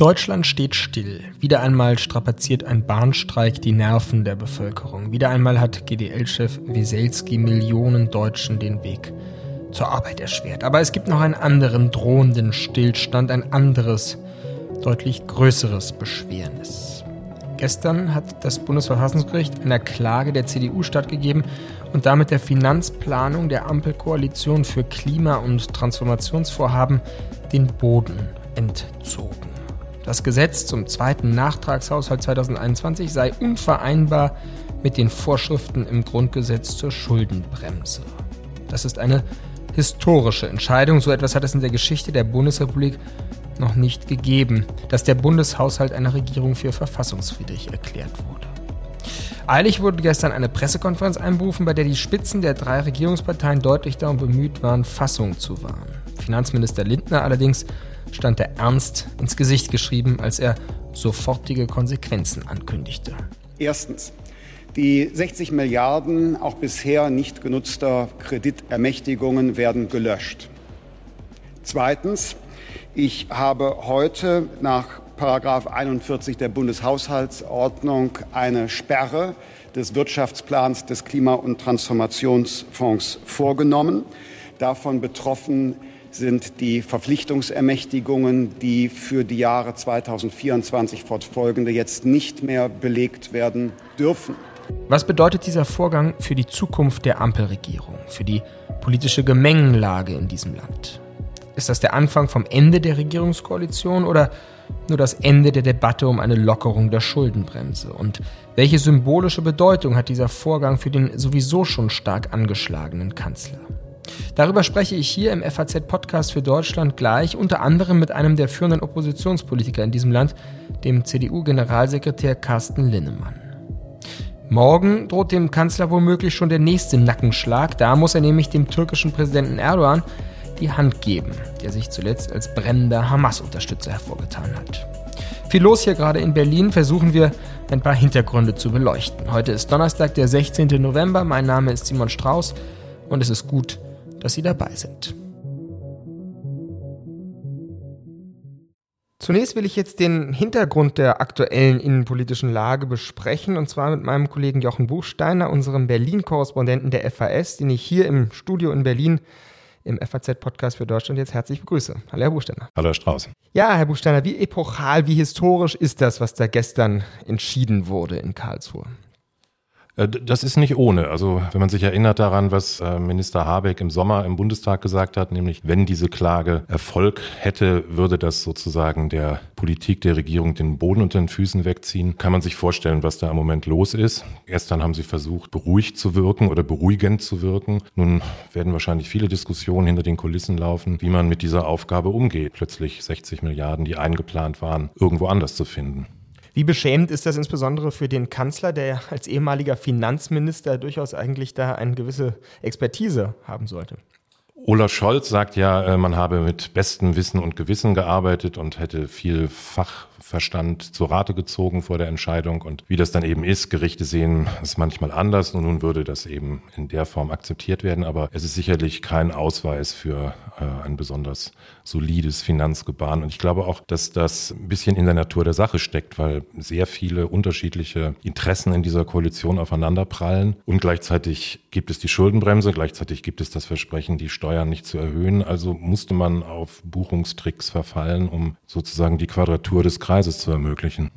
Deutschland steht still. Wieder einmal strapaziert ein Bahnstreik die Nerven der Bevölkerung. Wieder einmal hat GDL-Chef Wieselski Millionen Deutschen den Weg zur Arbeit erschwert. Aber es gibt noch einen anderen drohenden Stillstand, ein anderes, deutlich größeres Beschwernis. Gestern hat das Bundesverfassungsgericht einer Klage der CDU stattgegeben und damit der Finanzplanung der Ampelkoalition für Klima- und Transformationsvorhaben den Boden entzogen. Das Gesetz zum zweiten Nachtragshaushalt 2021 sei unvereinbar mit den Vorschriften im Grundgesetz zur Schuldenbremse. Das ist eine historische Entscheidung. So etwas hat es in der Geschichte der Bundesrepublik noch nicht gegeben, dass der Bundeshaushalt einer Regierung für verfassungswidrig erklärt wurde. Eilig wurde gestern eine Pressekonferenz einberufen, bei der die Spitzen der drei Regierungsparteien deutlich darum bemüht waren, Fassung zu wahren. Finanzminister Lindner allerdings stand der Ernst ins Gesicht geschrieben, als er sofortige Konsequenzen ankündigte. Erstens. Die 60 Milliarden auch bisher nicht genutzter Kreditermächtigungen werden gelöscht. Zweitens. Ich habe heute nach Paragraph 41 der Bundeshaushaltsordnung eine Sperre des Wirtschaftsplans des Klima- und Transformationsfonds vorgenommen. Davon betroffen sind die Verpflichtungsermächtigungen, die für die Jahre 2024 fortfolgende jetzt nicht mehr belegt werden dürfen. Was bedeutet dieser Vorgang für die Zukunft der Ampelregierung, für die politische Gemengenlage in diesem Land? Ist das der Anfang vom Ende der Regierungskoalition oder nur das Ende der Debatte um eine Lockerung der Schuldenbremse? Und welche symbolische Bedeutung hat dieser Vorgang für den sowieso schon stark angeschlagenen Kanzler? Darüber spreche ich hier im FAZ-Podcast für Deutschland gleich, unter anderem mit einem der führenden Oppositionspolitiker in diesem Land, dem CDU-Generalsekretär Carsten Linnemann. Morgen droht dem Kanzler womöglich schon der nächste Nackenschlag. Da muss er nämlich dem türkischen Präsidenten Erdogan die Hand geben, der sich zuletzt als brennender Hamas-Unterstützer hervorgetan hat. Viel los hier gerade in Berlin, versuchen wir ein paar Hintergründe zu beleuchten. Heute ist Donnerstag, der 16. November. Mein Name ist Simon Strauß und es ist gut, dass Sie dabei sind. Zunächst will ich jetzt den Hintergrund der aktuellen innenpolitischen Lage besprechen, und zwar mit meinem Kollegen Jochen Buchsteiner, unserem Berlin-Korrespondenten der FAS, den ich hier im Studio in Berlin im FAZ-Podcast für Deutschland jetzt herzlich begrüße. Hallo, Herr Buchsteiner. Hallo, Herr Strauß. Ja, Herr Buchsteiner, wie epochal, wie historisch ist das, was da gestern entschieden wurde in Karlsruhe? Äh, das ist nicht ohne. Also wenn man sich erinnert daran, was äh, Minister Habeck im Sommer im Bundestag gesagt hat, nämlich wenn diese Klage Erfolg hätte, würde das sozusagen der Politik der Regierung den Boden unter den Füßen wegziehen, kann man sich vorstellen, was da im Moment los ist. Gestern haben sie versucht, beruhigt zu wirken oder beruhigend zu wirken. Nun werden wahrscheinlich viele Diskussionen hinter den Kulissen laufen, wie man mit dieser Aufgabe umgeht, plötzlich 60 Milliarden, die eingeplant waren, irgendwo anders zu finden. Wie beschämend ist das insbesondere für den Kanzler, der als ehemaliger Finanzminister durchaus eigentlich da eine gewisse Expertise haben sollte? Olaf Scholz sagt ja, äh, man habe mit bestem Wissen und Gewissen gearbeitet und hätte viel Fachverstand zur Rate gezogen vor der Entscheidung. Und wie das dann eben ist, Gerichte sehen es manchmal anders und nun würde das eben in der Form akzeptiert werden. Aber es ist sicherlich kein Ausweis für äh, ein besonders solides Finanzgebaren. Und ich glaube auch, dass das ein bisschen in der Natur der Sache steckt, weil sehr viele unterschiedliche Interessen in dieser Koalition aufeinanderprallen. Und gleichzeitig gibt es die Schuldenbremse, gleichzeitig gibt es das Versprechen, die Steuern nicht zu erhöhen. Also musste man auf Buchungstricks verfallen, um sozusagen die Quadratur des Kreises zu ermöglichen.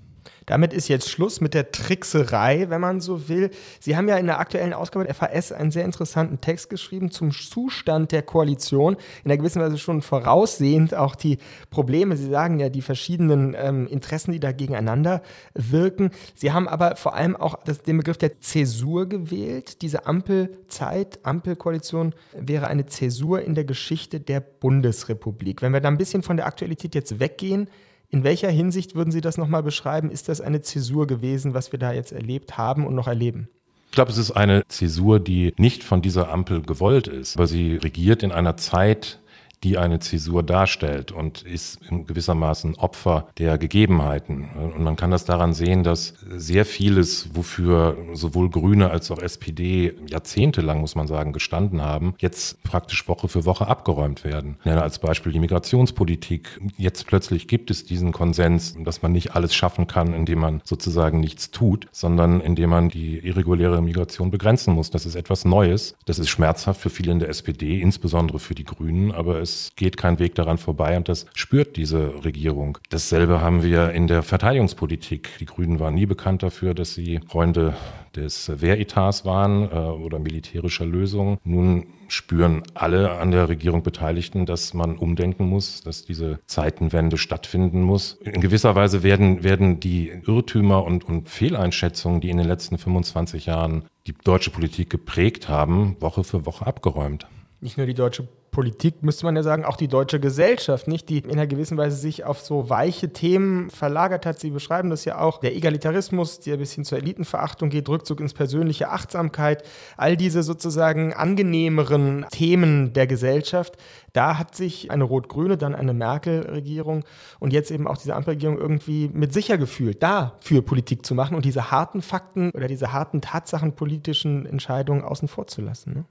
Damit ist jetzt Schluss mit der Trickserei, wenn man so will. Sie haben ja in der aktuellen Ausgabe der FAS einen sehr interessanten Text geschrieben zum Zustand der Koalition. In einer gewissen Weise schon voraussehend auch die Probleme. Sie sagen ja die verschiedenen ähm, Interessen, die da gegeneinander wirken. Sie haben aber vor allem auch das, den Begriff der Zäsur gewählt. Diese Ampelzeit, Ampelkoalition wäre eine Zäsur in der Geschichte der Bundesrepublik. Wenn wir da ein bisschen von der Aktualität jetzt weggehen, in welcher Hinsicht würden Sie das nochmal beschreiben? Ist das eine Zäsur gewesen, was wir da jetzt erlebt haben und noch erleben? Ich glaube, es ist eine Zäsur, die nicht von dieser Ampel gewollt ist, aber sie regiert in einer Zeit, die eine Zäsur darstellt und ist gewissermaßen Opfer der Gegebenheiten. Und man kann das daran sehen, dass sehr vieles, wofür sowohl Grüne als auch SPD jahrzehntelang, muss man sagen, gestanden haben, jetzt praktisch Woche für Woche abgeräumt werden. Ich nenne als Beispiel die Migrationspolitik. Jetzt plötzlich gibt es diesen Konsens, dass man nicht alles schaffen kann, indem man sozusagen nichts tut, sondern indem man die irreguläre Migration begrenzen muss. Das ist etwas Neues. Das ist schmerzhaft für viele in der SPD, insbesondere für die Grünen, aber es geht kein Weg daran vorbei und das spürt diese Regierung. Dasselbe haben wir in der Verteidigungspolitik. Die Grünen waren nie bekannt dafür, dass sie Freunde des Wehretats waren äh, oder militärischer Lösungen. Nun spüren alle an der Regierung Beteiligten, dass man umdenken muss, dass diese Zeitenwende stattfinden muss. In gewisser Weise werden, werden die Irrtümer und, und Fehleinschätzungen, die in den letzten 25 Jahren die deutsche Politik geprägt haben, Woche für Woche abgeräumt. Nicht nur die deutsche Politik, müsste man ja sagen, auch die deutsche Gesellschaft, nicht, die in einer gewissen Weise sich auf so weiche Themen verlagert hat. Sie beschreiben das ja auch. Der Egalitarismus, der bis hin zur Elitenverachtung geht, Rückzug ins persönliche Achtsamkeit, all diese sozusagen angenehmeren Themen der Gesellschaft. Da hat sich eine rot-grüne, dann eine Merkel-Regierung und jetzt eben auch diese Ampelregierung irgendwie mit sicher gefühlt, da für Politik zu machen und diese harten Fakten oder diese harten tatsachenpolitischen Entscheidungen außen vor zu lassen. Ne?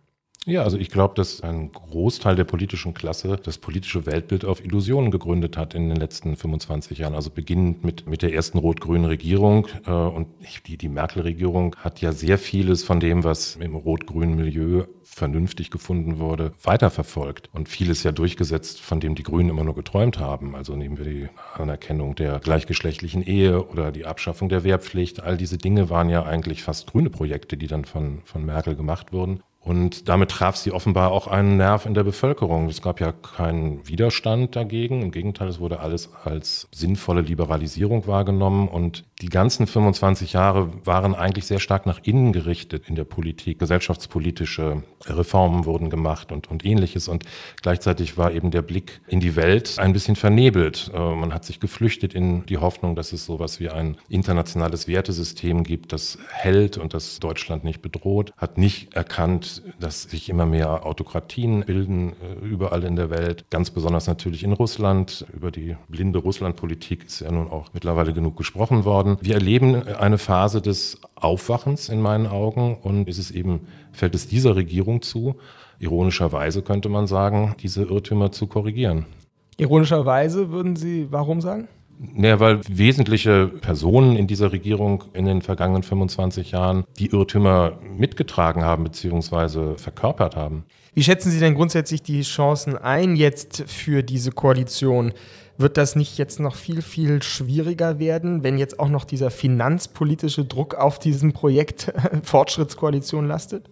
Ja, also ich glaube, dass ein Großteil der politischen Klasse das politische Weltbild auf Illusionen gegründet hat in den letzten 25 Jahren. Also beginnend mit, mit der ersten rot-grünen Regierung. Äh, und die, die Merkel-Regierung hat ja sehr vieles von dem, was im rot-grünen Milieu vernünftig gefunden wurde, weiterverfolgt und vieles ja durchgesetzt, von dem die Grünen immer nur geträumt haben. Also nehmen wir die Anerkennung der gleichgeschlechtlichen Ehe oder die Abschaffung der Wehrpflicht. All diese Dinge waren ja eigentlich fast grüne Projekte, die dann von, von Merkel gemacht wurden. Und damit traf sie offenbar auch einen Nerv in der Bevölkerung. Es gab ja keinen Widerstand dagegen. Im Gegenteil, es wurde alles als sinnvolle Liberalisierung wahrgenommen. Und die ganzen 25 Jahre waren eigentlich sehr stark nach innen gerichtet in der Politik. Gesellschaftspolitische Reformen wurden gemacht und, und ähnliches. Und gleichzeitig war eben der Blick in die Welt ein bisschen vernebelt. Äh, man hat sich geflüchtet in die Hoffnung, dass es sowas wie ein internationales Wertesystem gibt, das hält und das Deutschland nicht bedroht, hat nicht erkannt, dass sich immer mehr Autokratien bilden äh, überall in der Welt, ganz besonders natürlich in Russland. Über die blinde Russlandpolitik ist ja nun auch mittlerweile genug gesprochen worden. Wir erleben eine Phase des Aufwachens in meinen Augen und ist es eben, fällt es dieser Regierung zu, ironischerweise könnte man sagen, diese Irrtümer zu korrigieren. Ironischerweise würden Sie warum sagen? Naja, weil wesentliche Personen in dieser Regierung in den vergangenen 25 Jahren die Irrtümer mitgetragen haben bzw. verkörpert haben. Wie schätzen Sie denn grundsätzlich die Chancen ein jetzt für diese Koalition? Wird das nicht jetzt noch viel, viel schwieriger werden, wenn jetzt auch noch dieser finanzpolitische Druck auf diesem Projekt Fortschrittskoalition lastet?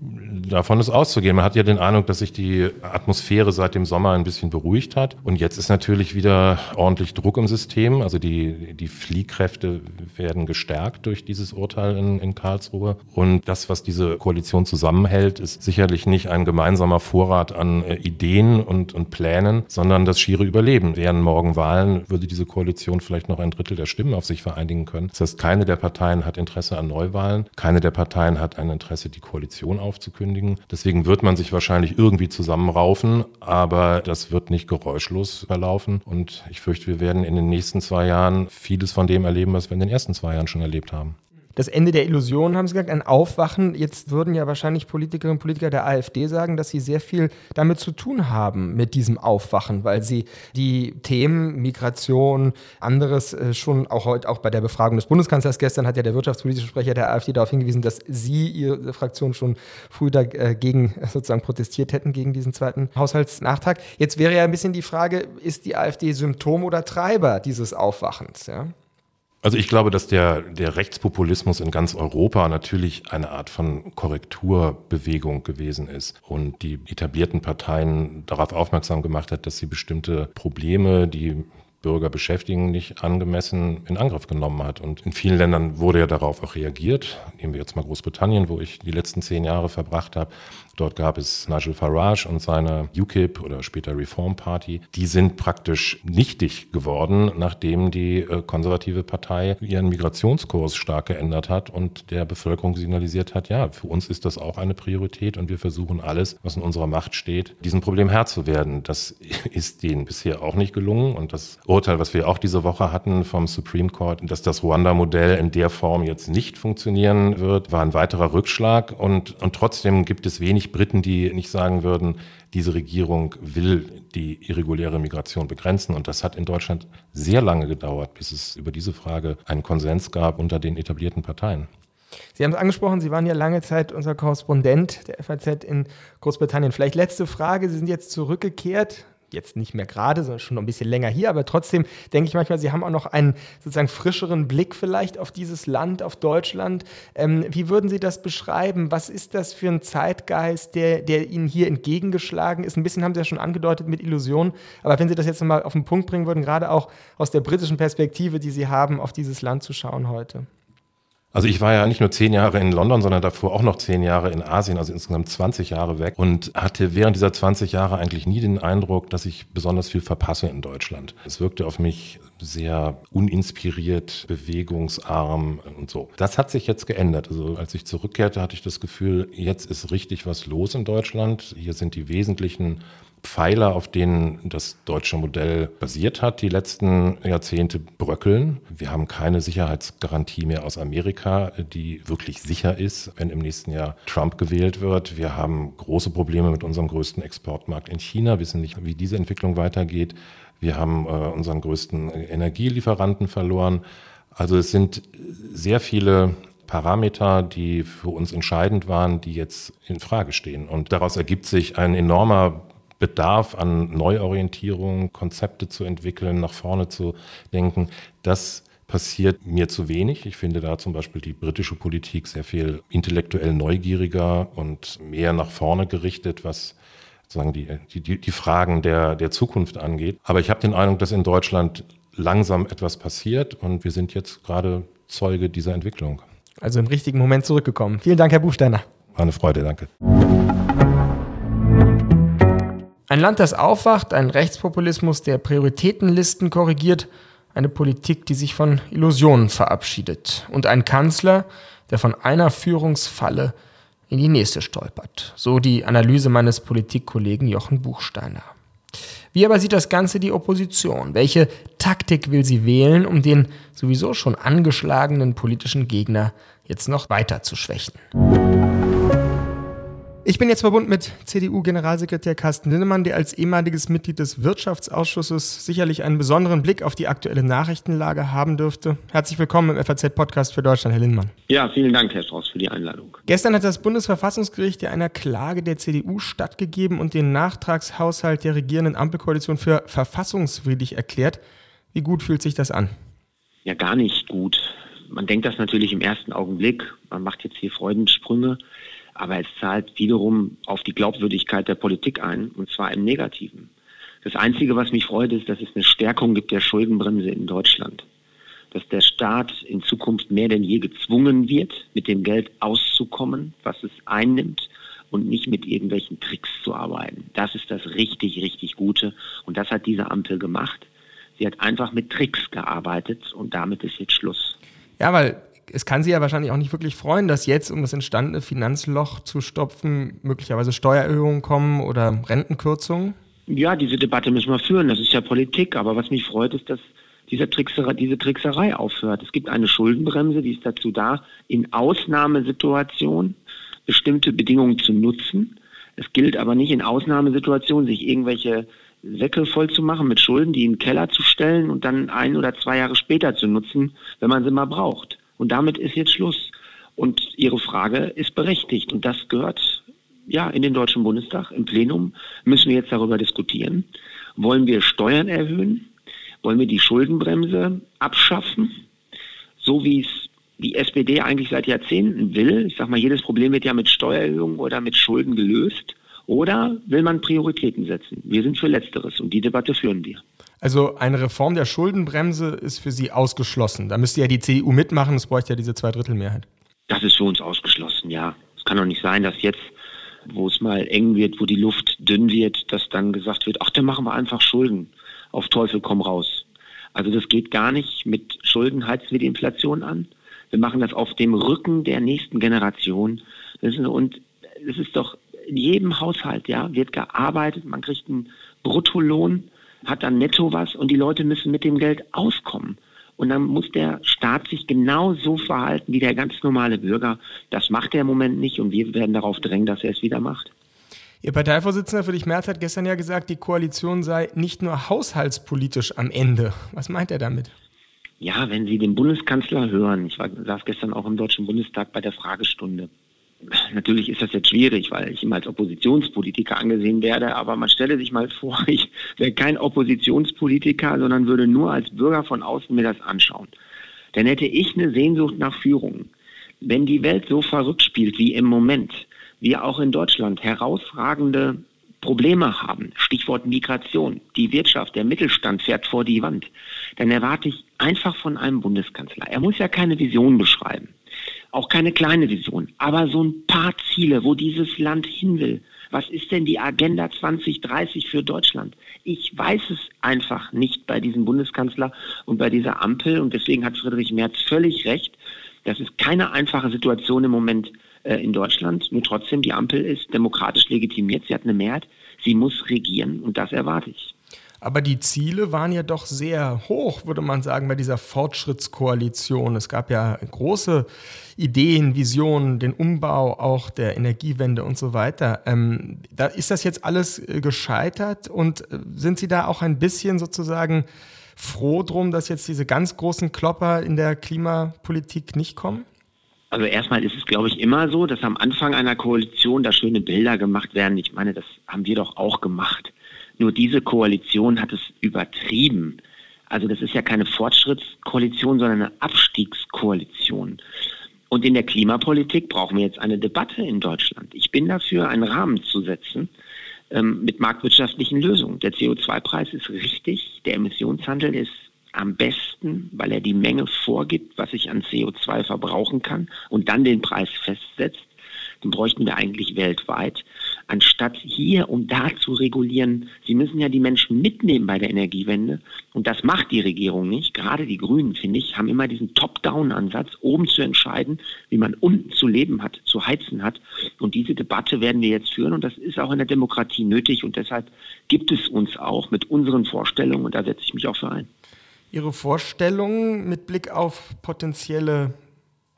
Davon ist auszugehen. Man hat ja den Eindruck, dass sich die Atmosphäre seit dem Sommer ein bisschen beruhigt hat. Und jetzt ist natürlich wieder ordentlich Druck im System. Also die, die Fliehkräfte werden gestärkt durch dieses Urteil in, in Karlsruhe. Und das, was diese Koalition zusammenhält, ist sicherlich nicht ein gemeinsamer Vorrat an äh, Ideen und, und Plänen, sondern das schiere Überleben. Wären morgen Wahlen, würde diese Koalition vielleicht noch ein Drittel der Stimmen auf sich vereinigen können. Das heißt, keine der Parteien hat Interesse an Neuwahlen. Keine der Parteien hat ein Interesse, die Koalition aufzukündigen. Deswegen wird man sich wahrscheinlich irgendwie zusammenraufen, aber das wird nicht geräuschlos verlaufen. Und ich fürchte, wir werden in den nächsten zwei Jahren vieles von dem erleben, was wir in den ersten zwei Jahren schon erlebt haben das Ende der Illusion, haben Sie gesagt, ein Aufwachen. Jetzt würden ja wahrscheinlich Politikerinnen und Politiker der AfD sagen, dass sie sehr viel damit zu tun haben, mit diesem Aufwachen, weil sie die Themen Migration, anderes äh, schon auch heute, auch bei der Befragung des Bundeskanzlers gestern hat ja der wirtschaftspolitische Sprecher der AfD darauf hingewiesen, dass Sie, Ihre Fraktion schon früh dagegen äh, sozusagen protestiert hätten, gegen diesen zweiten Haushaltsnachtrag. Jetzt wäre ja ein bisschen die Frage, ist die AfD Symptom oder Treiber dieses Aufwachens? Ja? Also ich glaube, dass der, der Rechtspopulismus in ganz Europa natürlich eine Art von Korrekturbewegung gewesen ist und die etablierten Parteien darauf aufmerksam gemacht hat, dass sie bestimmte Probleme, die Bürger beschäftigen, nicht angemessen in Angriff genommen hat. Und in vielen Ländern wurde ja darauf auch reagiert. Nehmen wir jetzt mal Großbritannien, wo ich die letzten zehn Jahre verbracht habe. Dort gab es Nigel Farage und seine UKIP oder später Reform Party. Die sind praktisch nichtig geworden, nachdem die äh, konservative Partei ihren Migrationskurs stark geändert hat und der Bevölkerung signalisiert hat, ja, für uns ist das auch eine Priorität und wir versuchen alles, was in unserer Macht steht, diesem Problem Herr zu werden. Das ist denen bisher auch nicht gelungen und das Urteil, was wir auch diese Woche hatten vom Supreme Court, dass das Ruanda-Modell in der Form jetzt nicht funktionieren wird, war ein weiterer Rückschlag und, und trotzdem gibt es wenig Briten, die nicht sagen würden, diese Regierung will die irreguläre Migration begrenzen. Und das hat in Deutschland sehr lange gedauert, bis es über diese Frage einen Konsens gab unter den etablierten Parteien. Sie haben es angesprochen, Sie waren ja lange Zeit unser Korrespondent der FAZ in Großbritannien. Vielleicht letzte Frage, Sie sind jetzt zurückgekehrt jetzt nicht mehr gerade, sondern schon noch ein bisschen länger hier, aber trotzdem denke ich manchmal, Sie haben auch noch einen sozusagen frischeren Blick vielleicht auf dieses Land, auf Deutschland. Ähm, wie würden Sie das beschreiben? Was ist das für ein Zeitgeist, der, der Ihnen hier entgegengeschlagen ist? Ein bisschen haben Sie ja schon angedeutet mit Illusionen, aber wenn Sie das jetzt nochmal auf den Punkt bringen würden, gerade auch aus der britischen Perspektive, die Sie haben, auf dieses Land zu schauen heute. Also ich war ja nicht nur zehn Jahre in London, sondern davor auch noch zehn Jahre in Asien, also insgesamt 20 Jahre weg und hatte während dieser 20 Jahre eigentlich nie den Eindruck, dass ich besonders viel verpasse in Deutschland. Es wirkte auf mich sehr uninspiriert, bewegungsarm und so. Das hat sich jetzt geändert. Also als ich zurückkehrte, hatte ich das Gefühl, jetzt ist richtig was los in Deutschland. Hier sind die wesentlichen Pfeiler, auf denen das deutsche Modell basiert hat, die letzten Jahrzehnte bröckeln. Wir haben keine Sicherheitsgarantie mehr aus Amerika, die wirklich sicher ist, wenn im nächsten Jahr Trump gewählt wird. Wir haben große Probleme mit unserem größten Exportmarkt in China, wissen nicht, wie diese Entwicklung weitergeht. Wir haben äh, unseren größten Energielieferanten verloren. Also es sind sehr viele Parameter, die für uns entscheidend waren, die jetzt in Frage stehen. Und daraus ergibt sich ein enormer Bedarf an Neuorientierung, Konzepte zu entwickeln, nach vorne zu denken, das passiert mir zu wenig. Ich finde da zum Beispiel die britische Politik sehr viel intellektuell neugieriger und mehr nach vorne gerichtet, was sozusagen die, die, die Fragen der, der Zukunft angeht. Aber ich habe den Eindruck, dass in Deutschland langsam etwas passiert und wir sind jetzt gerade Zeuge dieser Entwicklung. Also im richtigen Moment zurückgekommen. Vielen Dank, Herr Buchsteiner. War eine Freude, danke. Ein Land, das aufwacht, ein Rechtspopulismus, der Prioritätenlisten korrigiert, eine Politik, die sich von Illusionen verabschiedet und ein Kanzler, der von einer Führungsfalle in die nächste stolpert. So die Analyse meines Politikkollegen Jochen Buchsteiner. Wie aber sieht das Ganze die Opposition? Welche Taktik will sie wählen, um den sowieso schon angeschlagenen politischen Gegner jetzt noch weiter zu schwächen? Ich bin jetzt verbunden mit CDU-Generalsekretär Carsten Linnemann, der als ehemaliges Mitglied des Wirtschaftsausschusses sicherlich einen besonderen Blick auf die aktuelle Nachrichtenlage haben dürfte. Herzlich willkommen im FAZ-Podcast für Deutschland, Herr Linnemann. Ja, vielen Dank, Herr Strauß, für die Einladung. Gestern hat das Bundesverfassungsgericht ja einer Klage der CDU stattgegeben und den Nachtragshaushalt der regierenden Ampelkoalition für verfassungswidrig erklärt. Wie gut fühlt sich das an? Ja, gar nicht gut. Man denkt das natürlich im ersten Augenblick. Man macht jetzt hier Freudensprünge aber es zahlt wiederum auf die Glaubwürdigkeit der Politik ein, und zwar im Negativen. Das Einzige, was mich freut, ist, dass es eine Stärkung gibt der Schuldenbremse in Deutschland. Dass der Staat in Zukunft mehr denn je gezwungen wird, mit dem Geld auszukommen, was es einnimmt und nicht mit irgendwelchen Tricks zu arbeiten. Das ist das richtig, richtig Gute. Und das hat diese Ampel gemacht. Sie hat einfach mit Tricks gearbeitet und damit ist jetzt Schluss. Ja, weil es kann Sie ja wahrscheinlich auch nicht wirklich freuen, dass jetzt, um das entstandene Finanzloch zu stopfen, möglicherweise Steuererhöhungen kommen oder Rentenkürzungen? Ja, diese Debatte müssen wir führen. Das ist ja Politik. Aber was mich freut, ist, dass diese Trickserei, diese Trickserei aufhört. Es gibt eine Schuldenbremse, die ist dazu da, in Ausnahmesituationen bestimmte Bedingungen zu nutzen. Es gilt aber nicht in Ausnahmesituationen, sich irgendwelche Säcke voll zu machen mit Schulden, die in den Keller zu stellen und dann ein oder zwei Jahre später zu nutzen, wenn man sie mal braucht. Und damit ist jetzt Schluss. Und Ihre Frage ist berechtigt. Und das gehört ja in den Deutschen Bundestag. Im Plenum müssen wir jetzt darüber diskutieren. Wollen wir Steuern erhöhen? Wollen wir die Schuldenbremse abschaffen? So wie es die SPD eigentlich seit Jahrzehnten will. Ich sage mal, jedes Problem wird ja mit Steuererhöhungen oder mit Schulden gelöst. Oder will man Prioritäten setzen? Wir sind für Letzteres und die Debatte führen wir. Also eine Reform der Schuldenbremse ist für Sie ausgeschlossen. Da müsste ja die CDU mitmachen, es bräuchte ja diese Zweidrittelmehrheit. Das ist für uns ausgeschlossen, ja. Es kann doch nicht sein, dass jetzt, wo es mal eng wird, wo die Luft dünn wird, dass dann gesagt wird, ach, dann machen wir einfach Schulden. Auf Teufel komm raus. Also das geht gar nicht. Mit Schulden heizen wir die Inflation an. Wir machen das auf dem Rücken der nächsten Generation. Und es ist doch in jedem Haushalt, ja, wird gearbeitet, man kriegt einen Bruttolohn, hat dann netto was und die Leute müssen mit dem Geld auskommen. Und dann muss der Staat sich genau so verhalten wie der ganz normale Bürger. Das macht er im Moment nicht und wir werden darauf drängen, dass er es wieder macht. Ihr Parteivorsitzender Friedrich Merz hat gestern ja gesagt, die Koalition sei nicht nur haushaltspolitisch am Ende. Was meint er damit? Ja, wenn Sie den Bundeskanzler hören, ich war, saß gestern auch im Deutschen Bundestag bei der Fragestunde, natürlich ist das jetzt schwierig, weil ich immer als Oppositionspolitiker angesehen werde, aber man stelle sich mal vor, ich wäre kein Oppositionspolitiker, sondern würde nur als Bürger von außen mir das anschauen. Dann hätte ich eine Sehnsucht nach Führung. Wenn die Welt so verrückt spielt wie im Moment, wir auch in Deutschland herausragende Probleme haben, Stichwort Migration, die Wirtschaft, der Mittelstand fährt vor die Wand, dann erwarte ich einfach von einem Bundeskanzler. Er muss ja keine Vision beschreiben auch keine kleine Vision, aber so ein paar Ziele, wo dieses Land hin will. Was ist denn die Agenda 2030 für Deutschland? Ich weiß es einfach nicht bei diesem Bundeskanzler und bei dieser Ampel. Und deswegen hat Friedrich Merz völlig recht. Das ist keine einfache Situation im Moment äh, in Deutschland. Nur trotzdem, die Ampel ist demokratisch legitimiert. Sie hat eine Mehrheit. Sie muss regieren und das erwarte ich. Aber die Ziele waren ja doch sehr hoch, würde man sagen, bei dieser Fortschrittskoalition. Es gab ja große Ideen, Visionen, den Umbau auch der Energiewende und so weiter. Ähm, da ist das jetzt alles äh, gescheitert und äh, sind Sie da auch ein bisschen sozusagen froh drum, dass jetzt diese ganz großen Klopper in der Klimapolitik nicht kommen? Also erstmal ist es, glaube ich, immer so, dass am Anfang einer Koalition da schöne Bilder gemacht werden. Ich meine, das haben wir doch auch gemacht. Nur diese Koalition hat es übertrieben. Also das ist ja keine Fortschrittskoalition, sondern eine Abstiegskoalition. Und in der Klimapolitik brauchen wir jetzt eine Debatte in Deutschland. Ich bin dafür, einen Rahmen zu setzen ähm, mit marktwirtschaftlichen Lösungen. Der CO2-Preis ist richtig, der Emissionshandel ist am besten, weil er die Menge vorgibt, was ich an CO2 verbrauchen kann und dann den Preis festsetzt. Den bräuchten wir eigentlich weltweit anstatt hier und da zu regulieren. Sie müssen ja die Menschen mitnehmen bei der Energiewende. Und das macht die Regierung nicht. Gerade die Grünen, finde ich, haben immer diesen Top-Down-Ansatz, oben zu entscheiden, wie man unten zu leben hat, zu heizen hat. Und diese Debatte werden wir jetzt führen. Und das ist auch in der Demokratie nötig. Und deshalb gibt es uns auch mit unseren Vorstellungen, und da setze ich mich auch für ein. Ihre Vorstellungen mit Blick auf potenzielle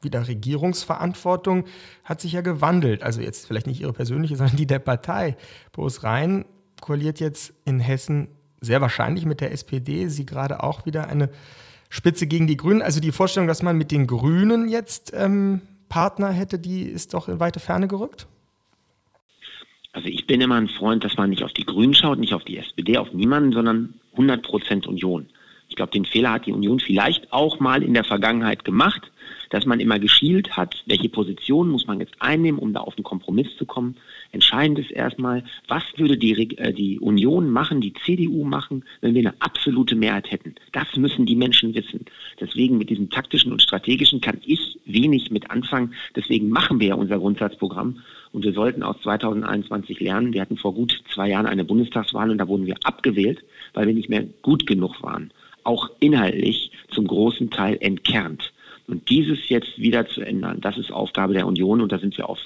wieder Regierungsverantwortung hat sich ja gewandelt. Also jetzt vielleicht nicht Ihre persönliche, sondern die der Partei. Boris Rhein koaliert jetzt in Hessen sehr wahrscheinlich mit der SPD. Sie gerade auch wieder eine Spitze gegen die Grünen. Also die Vorstellung, dass man mit den Grünen jetzt ähm, Partner hätte, die ist doch in weite Ferne gerückt? Also ich bin immer ein Freund, dass man nicht auf die Grünen schaut, nicht auf die SPD, auf niemanden, sondern 100 Prozent Union. Ich glaube, den Fehler hat die Union vielleicht auch mal in der Vergangenheit gemacht dass man immer geschielt hat, welche Position muss man jetzt einnehmen, um da auf einen Kompromiss zu kommen. Entscheidend ist erstmal, was würde die, äh, die Union machen, die CDU machen, wenn wir eine absolute Mehrheit hätten. Das müssen die Menschen wissen. Deswegen mit diesem taktischen und strategischen kann ich wenig mit anfangen. Deswegen machen wir ja unser Grundsatzprogramm. Und wir sollten aus 2021 lernen. Wir hatten vor gut zwei Jahren eine Bundestagswahl und da wurden wir abgewählt, weil wir nicht mehr gut genug waren. Auch inhaltlich zum großen Teil entkernt. Und dieses jetzt wieder zu ändern, das ist Aufgabe der Union und da sind wir auf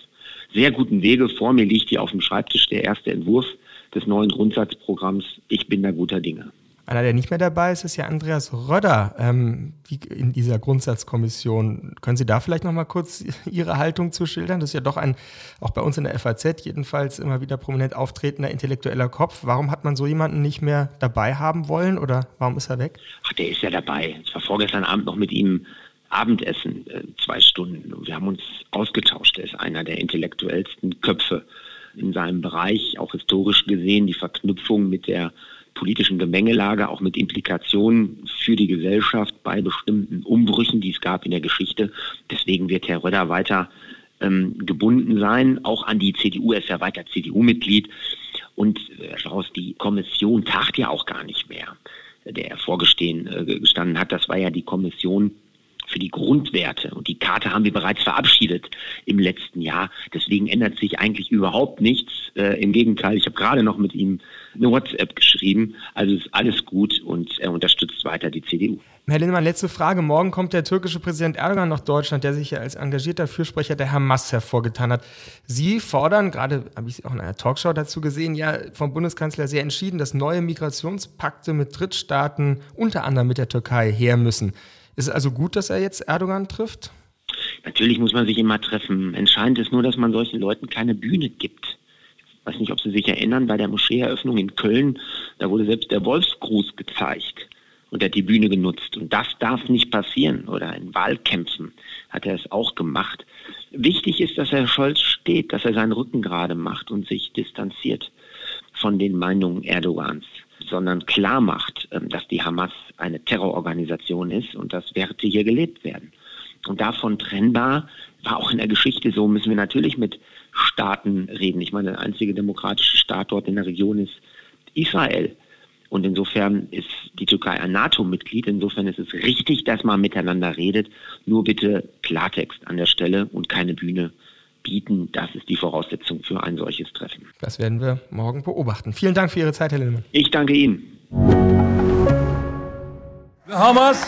sehr guten Wege. Vor mir liegt hier auf dem Schreibtisch der erste Entwurf des neuen Grundsatzprogramms. Ich bin da guter Dinge. Einer, der nicht mehr dabei ist, ist ja Andreas Röder ähm, in dieser Grundsatzkommission. Können Sie da vielleicht noch mal kurz Ihre Haltung zu schildern? Das ist ja doch ein, auch bei uns in der FAZ jedenfalls immer wieder prominent auftretender intellektueller Kopf. Warum hat man so jemanden nicht mehr dabei haben wollen oder warum ist er weg? Ach, der ist ja dabei. Ich war vorgestern Abend noch mit ihm Abendessen, äh, zwei Stunden. Und wir haben uns ausgetauscht. Er ist einer der intellektuellsten Köpfe in seinem Bereich, auch historisch gesehen, die Verknüpfung mit der politischen Gemengelage, auch mit Implikationen für die Gesellschaft bei bestimmten Umbrüchen, die es gab in der Geschichte. Deswegen wird Herr Röder weiter ähm, gebunden sein, auch an die CDU. Er ist ja weiter CDU-Mitglied. Und Herr Strauß, die Kommission tagt ja auch gar nicht mehr, der er vorgestanden äh, hat. Das war ja die Kommission für die Grundwerte. Und die Karte haben wir bereits verabschiedet im letzten Jahr. Deswegen ändert sich eigentlich überhaupt nichts. Äh, Im Gegenteil, ich habe gerade noch mit ihm eine WhatsApp geschrieben. Also ist alles gut und er unterstützt weiter die CDU. Herr Lindemann, letzte Frage. Morgen kommt der türkische Präsident Erdogan nach Deutschland, der sich ja als engagierter Fürsprecher der Hamas hervorgetan hat. Sie fordern, gerade habe ich Sie auch in einer Talkshow dazu gesehen, ja vom Bundeskanzler sehr entschieden, dass neue Migrationspakte mit Drittstaaten, unter anderem mit der Türkei, her müssen. Ist es also gut, dass er jetzt Erdogan trifft? Natürlich muss man sich immer treffen. Entscheidend ist nur, dass man solchen Leuten keine Bühne gibt. Ich weiß nicht, ob Sie sich erinnern, bei der Moscheeeröffnung in Köln, da wurde selbst der Wolfsgruß gezeigt und er hat die Bühne genutzt. Und das darf nicht passieren. Oder in Wahlkämpfen hat er es auch gemacht. Wichtig ist, dass Herr Scholz steht, dass er seinen Rücken gerade macht und sich distanziert von den Meinungen Erdogans sondern klar macht, ähm, dass die Hamas eine Terrororganisation ist und dass Werte hier gelebt werden. Und davon trennbar war auch in der Geschichte so, müssen wir natürlich mit Staaten reden. Ich meine, der einzige demokratische Staat dort in der Region ist Israel. Und insofern ist die Türkei ein NATO-Mitglied. Insofern ist es richtig, dass man miteinander redet. Nur bitte Klartext an der Stelle und keine Bühne bieten. Das ist die Voraussetzung für ein solches Treffen. Das werden wir morgen beobachten. Vielen Dank für Ihre Zeit, Herr Lillmann. Ich danke Ihnen. Hamas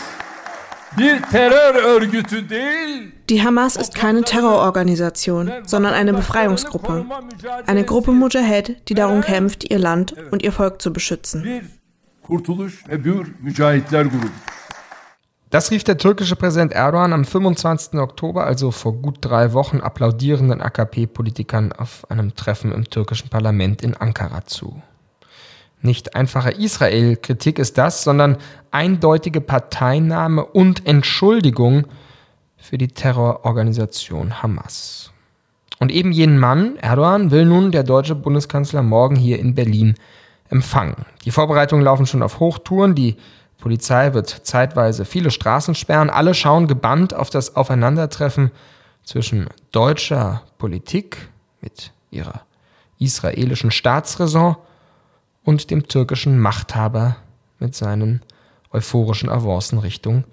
die Hamas ist keine Terrororganisation, sondern eine Befreiungsgruppe. Eine Gruppe Mujahid, die darum kämpft, ihr Land und ihr Volk zu beschützen. Das rief der türkische Präsident Erdogan am 25. Oktober, also vor gut drei Wochen, applaudierenden AKP-Politikern auf einem Treffen im türkischen Parlament in Ankara zu. Nicht einfache Israel-Kritik ist das, sondern eindeutige Parteinahme und Entschuldigung für die Terrororganisation Hamas. Und eben jenen Mann, Erdogan, will nun der deutsche Bundeskanzler morgen hier in Berlin empfangen. Die Vorbereitungen laufen schon auf Hochtouren, die Polizei wird zeitweise viele Straßen sperren. Alle schauen gebannt auf das Aufeinandertreffen zwischen deutscher Politik mit ihrer israelischen Staatsräson und dem türkischen Machthaber mit seinen euphorischen Avancen Richtung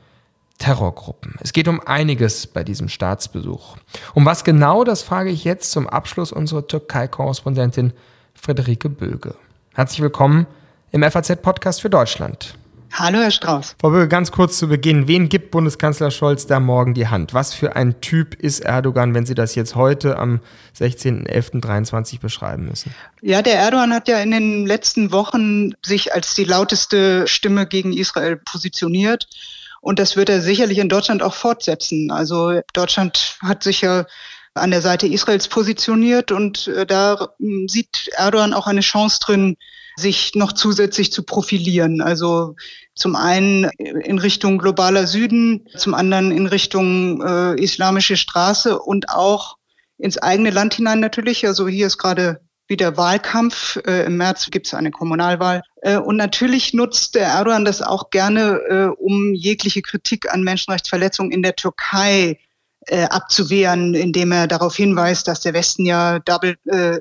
Terrorgruppen. Es geht um einiges bei diesem Staatsbesuch. Um was genau, das frage ich jetzt zum Abschluss unsere Türkei-Korrespondentin Friederike Böge. Herzlich willkommen im FAZ-Podcast für Deutschland. Hallo, Herr Strauß. Frau Böge, ganz kurz zu Beginn. Wen gibt Bundeskanzler Scholz da morgen die Hand? Was für ein Typ ist Erdogan, wenn Sie das jetzt heute am 16.11.23 beschreiben müssen? Ja, der Erdogan hat ja in den letzten Wochen sich als die lauteste Stimme gegen Israel positioniert. Und das wird er sicherlich in Deutschland auch fortsetzen. Also Deutschland hat sich ja an der Seite Israels positioniert und äh, da hm, sieht Erdogan auch eine Chance drin, sich noch zusätzlich zu profilieren. Also zum einen in Richtung globaler Süden, zum anderen in Richtung äh, islamische Straße und auch ins eigene Land hinein natürlich. Also hier ist gerade wieder Wahlkampf. Äh, Im März gibt es eine Kommunalwahl. Äh, und natürlich nutzt der Erdogan das auch gerne, äh, um jegliche Kritik an Menschenrechtsverletzungen in der Türkei äh, abzuwehren, indem er darauf hinweist, dass der Westen ja Double, äh, äh,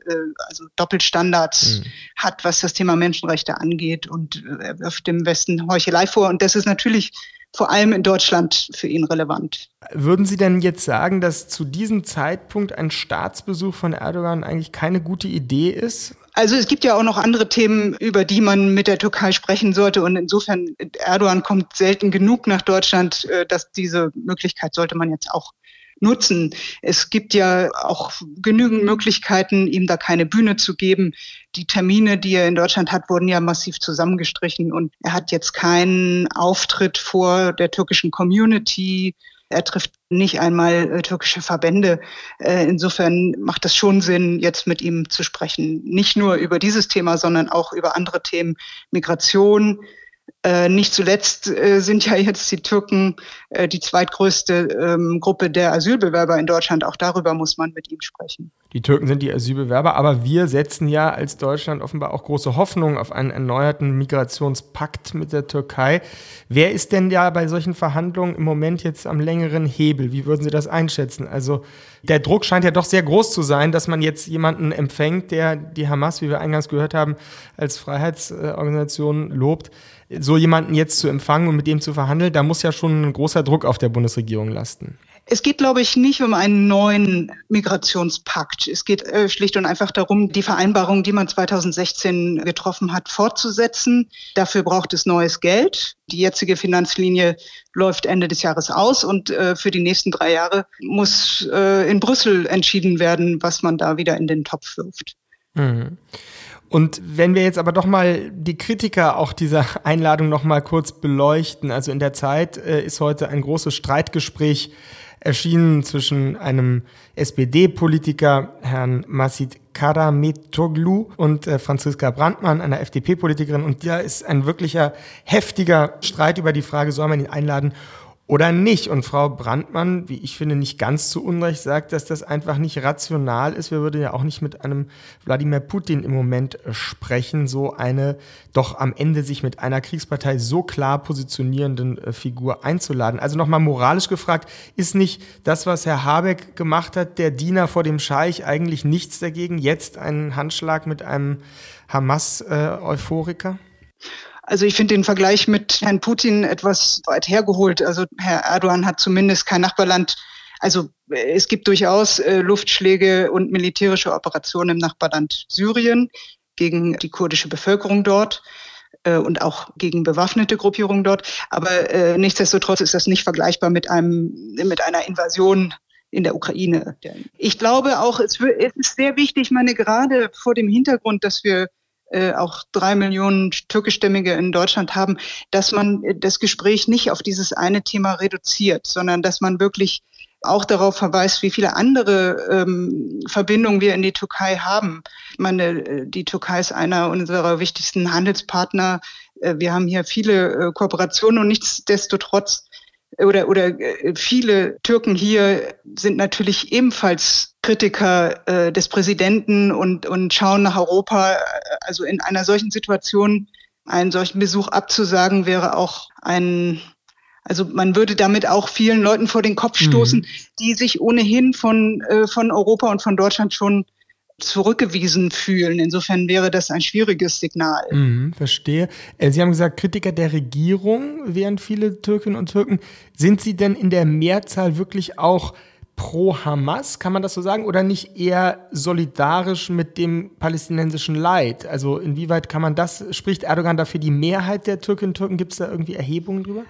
also Doppelstandards mhm. hat, was das Thema Menschenrechte angeht. Und äh, er wirft dem Westen Heuchelei vor. Und das ist natürlich vor allem in Deutschland für ihn relevant. Würden Sie denn jetzt sagen, dass zu diesem Zeitpunkt ein Staatsbesuch von Erdogan eigentlich keine gute Idee ist? Also es gibt ja auch noch andere Themen, über die man mit der Türkei sprechen sollte. Und insofern, Erdogan kommt selten genug nach Deutschland, äh, dass diese Möglichkeit sollte man jetzt auch nutzen. Es gibt ja auch genügend Möglichkeiten, ihm da keine Bühne zu geben. Die Termine, die er in Deutschland hat, wurden ja massiv zusammengestrichen und er hat jetzt keinen Auftritt vor der türkischen Community. Er trifft nicht einmal äh, türkische Verbände. Äh, insofern macht es schon Sinn, jetzt mit ihm zu sprechen. Nicht nur über dieses Thema, sondern auch über andere Themen. Migration, äh, nicht zuletzt äh, sind ja jetzt die Türken äh, die zweitgrößte ähm, Gruppe der Asylbewerber in Deutschland. Auch darüber muss man mit ihm sprechen. Die Türken sind die Asylbewerber, aber wir setzen ja als Deutschland offenbar auch große Hoffnungen auf einen erneuerten Migrationspakt mit der Türkei. Wer ist denn ja bei solchen Verhandlungen im Moment jetzt am längeren Hebel? Wie würden Sie das einschätzen? Also der Druck scheint ja doch sehr groß zu sein, dass man jetzt jemanden empfängt, der die Hamas, wie wir eingangs gehört haben, als Freiheitsorganisation lobt. So jemanden jetzt zu empfangen und mit dem zu verhandeln, da muss ja schon ein großer Druck auf der Bundesregierung lasten. Es geht, glaube ich, nicht um einen neuen Migrationspakt. Es geht äh, schlicht und einfach darum, die Vereinbarung, die man 2016 getroffen hat, fortzusetzen. Dafür braucht es neues Geld. Die jetzige Finanzlinie läuft Ende des Jahres aus und äh, für die nächsten drei Jahre muss äh, in Brüssel entschieden werden, was man da wieder in den Topf wirft. Mhm. Und wenn wir jetzt aber doch mal die Kritiker auch dieser Einladung noch mal kurz beleuchten, also in der Zeit äh, ist heute ein großes Streitgespräch erschienen zwischen einem SPD-Politiker, Herrn Masid Karametoglu und äh, Franziska Brandmann, einer FDP-Politikerin. Und da ist ein wirklicher heftiger Streit über die Frage, soll man ihn einladen oder nicht. Und Frau Brandmann, wie ich finde, nicht ganz zu Unrecht sagt, dass das einfach nicht rational ist. Wir würden ja auch nicht mit einem Wladimir Putin im Moment äh, sprechen, so eine doch am Ende sich mit einer Kriegspartei so klar positionierenden äh, Figur einzuladen. Also nochmal moralisch gefragt, ist nicht das, was Herr Habeck gemacht hat, der Diener vor dem Scheich, eigentlich nichts dagegen? Jetzt einen Handschlag mit einem Hamas-Euphoriker? Also ich finde den Vergleich mit Herrn Putin etwas weit hergeholt. Also Herr Erdogan hat zumindest kein Nachbarland. Also äh, es gibt durchaus äh, Luftschläge und militärische Operationen im Nachbarland Syrien gegen die kurdische Bevölkerung dort äh, und auch gegen bewaffnete Gruppierungen dort. Aber äh, nichtsdestotrotz ist das nicht vergleichbar mit einem mit einer Invasion in der Ukraine. Ich glaube auch, es ist sehr wichtig, meine gerade vor dem Hintergrund, dass wir äh, auch drei Millionen türkischstämmige in Deutschland haben, dass man äh, das Gespräch nicht auf dieses eine Thema reduziert, sondern dass man wirklich auch darauf verweist, wie viele andere ähm, Verbindungen wir in die Türkei haben. Ich meine, äh, die Türkei ist einer unserer wichtigsten Handelspartner. Wir haben hier viele Kooperationen und nichtsdestotrotz oder, oder äh, viele Türken hier sind natürlich ebenfalls Kritiker äh, des Präsidenten und, und schauen nach Europa. Also in einer solchen Situation einen solchen Besuch abzusagen, wäre auch ein, also man würde damit auch vielen Leuten vor den Kopf stoßen, mhm. die sich ohnehin von, äh, von Europa und von Deutschland schon zurückgewiesen fühlen. Insofern wäre das ein schwieriges Signal. Mhm, verstehe. Äh, Sie haben gesagt, Kritiker der Regierung wären viele Türkinnen und Türken. Sind Sie denn in der Mehrzahl wirklich auch pro Hamas, kann man das so sagen, oder nicht eher solidarisch mit dem palästinensischen Leid? Also inwieweit kann man das, spricht Erdogan dafür die Mehrheit der Türkinnen und Türken? Gibt es da irgendwie Erhebungen drüber?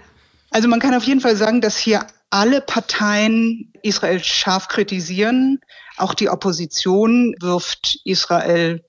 Also man kann auf jeden Fall sagen, dass hier alle Parteien Israel scharf kritisieren. Auch die Opposition wirft Israel,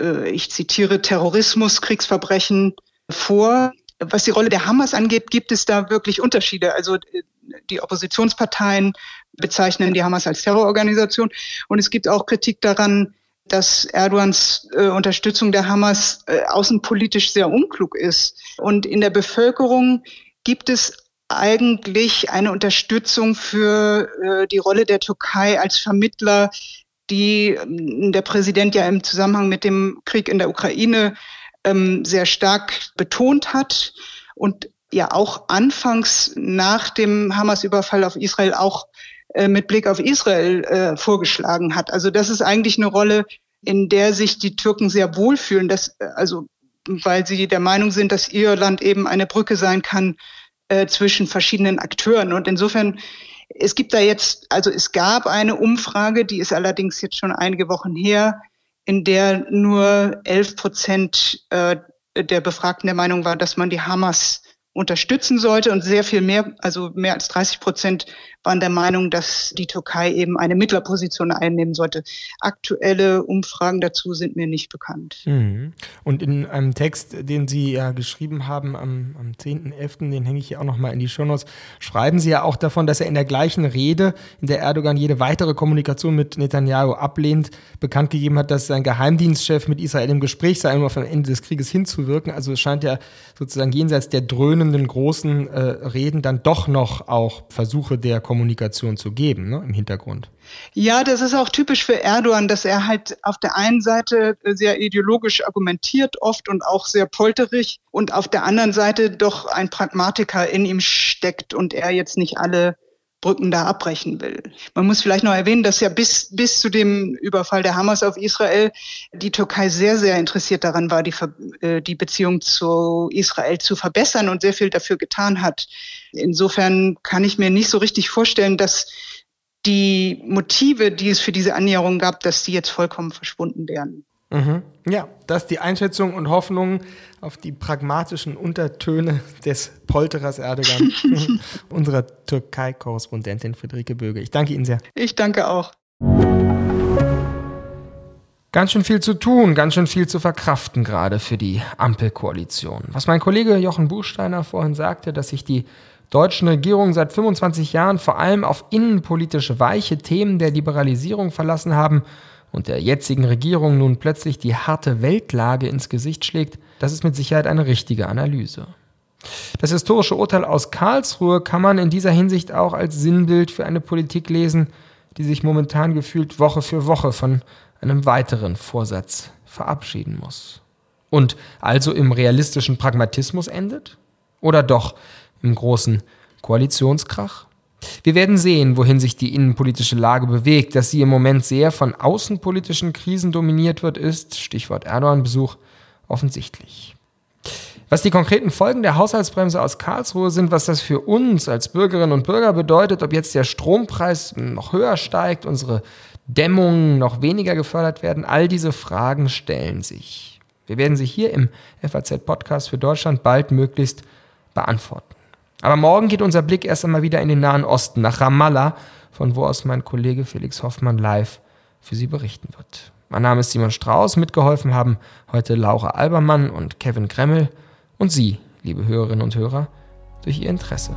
äh, ich zitiere, Terrorismus, Kriegsverbrechen vor. Was die Rolle der Hamas angeht, gibt es da wirklich Unterschiede. Also äh, die Oppositionsparteien bezeichnen die Hamas als Terrororganisation. Und es gibt auch Kritik daran, dass Erdogans äh, Unterstützung der Hamas äh, außenpolitisch sehr unklug ist. Und in der Bevölkerung gibt es eigentlich eine Unterstützung für äh, die Rolle der Türkei als Vermittler, die ähm, der Präsident ja im Zusammenhang mit dem Krieg in der Ukraine ähm, sehr stark betont hat und ja auch anfangs nach dem Hamas-Überfall auf Israel auch äh, mit Blick auf Israel äh, vorgeschlagen hat. Also das ist eigentlich eine Rolle, in der sich die Türken sehr wohlfühlen, dass, äh, also weil sie der Meinung sind, dass ihr Land eben eine Brücke sein kann äh, zwischen verschiedenen Akteuren. Und insofern, es gibt da jetzt, also es gab eine Umfrage, die ist allerdings jetzt schon einige Wochen her, in der nur 11 Prozent äh, der Befragten der Meinung war, dass man die Hamas unterstützen sollte und sehr viel mehr, also mehr als 30 Prozent waren der Meinung, dass die Türkei eben eine Mittlerposition einnehmen sollte. Aktuelle Umfragen dazu sind mir nicht bekannt. Mhm. Und in einem Text, den Sie ja geschrieben haben am, am 10.11., den hänge ich hier auch nochmal in die Shownotes, schreiben Sie ja auch davon, dass er in der gleichen Rede, in der Erdogan jede weitere Kommunikation mit Netanyahu ablehnt, bekannt gegeben hat, dass sein Geheimdienstchef mit Israel im Gespräch sei, um auf ein Ende des Krieges hinzuwirken. Also es scheint ja sozusagen jenseits der Dröhne krönenden großen äh, Reden dann doch noch auch Versuche der Kommunikation zu geben ne, im Hintergrund. Ja, das ist auch typisch für Erdogan, dass er halt auf der einen Seite sehr ideologisch argumentiert oft und auch sehr polterig und auf der anderen Seite doch ein Pragmatiker in ihm steckt und er jetzt nicht alle Brücken da abbrechen will. Man muss vielleicht noch erwähnen, dass ja bis, bis zu dem Überfall der Hamas auf Israel die Türkei sehr, sehr interessiert daran war, die, äh, die Beziehung zu Israel zu verbessern und sehr viel dafür getan hat. Insofern kann ich mir nicht so richtig vorstellen, dass die Motive, die es für diese Annäherung gab, dass die jetzt vollkommen verschwunden wären. Mhm. Ja, das ist die Einschätzung und Hoffnung auf die pragmatischen Untertöne des Polterers Erdogan, unserer Türkei-Korrespondentin Friederike Böge. Ich danke Ihnen sehr. Ich danke auch. Ganz schön viel zu tun, ganz schön viel zu verkraften gerade für die Ampelkoalition. Was mein Kollege Jochen Buchsteiner vorhin sagte, dass sich die deutschen Regierungen seit 25 Jahren vor allem auf innenpolitische weiche Themen der Liberalisierung verlassen haben, und der jetzigen Regierung nun plötzlich die harte Weltlage ins Gesicht schlägt, das ist mit Sicherheit eine richtige Analyse. Das historische Urteil aus Karlsruhe kann man in dieser Hinsicht auch als Sinnbild für eine Politik lesen, die sich momentan gefühlt Woche für Woche von einem weiteren Vorsatz verabschieden muss. Und also im realistischen Pragmatismus endet? Oder doch im großen Koalitionskrach? Wir werden sehen, wohin sich die innenpolitische Lage bewegt. Dass sie im Moment sehr von außenpolitischen Krisen dominiert wird, ist, Stichwort Erdogan-Besuch, offensichtlich. Was die konkreten Folgen der Haushaltsbremse aus Karlsruhe sind, was das für uns als Bürgerinnen und Bürger bedeutet, ob jetzt der Strompreis noch höher steigt, unsere Dämmungen noch weniger gefördert werden, all diese Fragen stellen sich. Wir werden sie hier im FAZ-Podcast für Deutschland bald möglichst beantworten. Aber morgen geht unser Blick erst einmal wieder in den Nahen Osten, nach Ramallah, von wo aus mein Kollege Felix Hoffmann live für Sie berichten wird. Mein Name ist Simon Strauß, mitgeholfen haben heute Laura Albermann und Kevin Kremmel und Sie, liebe Hörerinnen und Hörer, durch Ihr Interesse.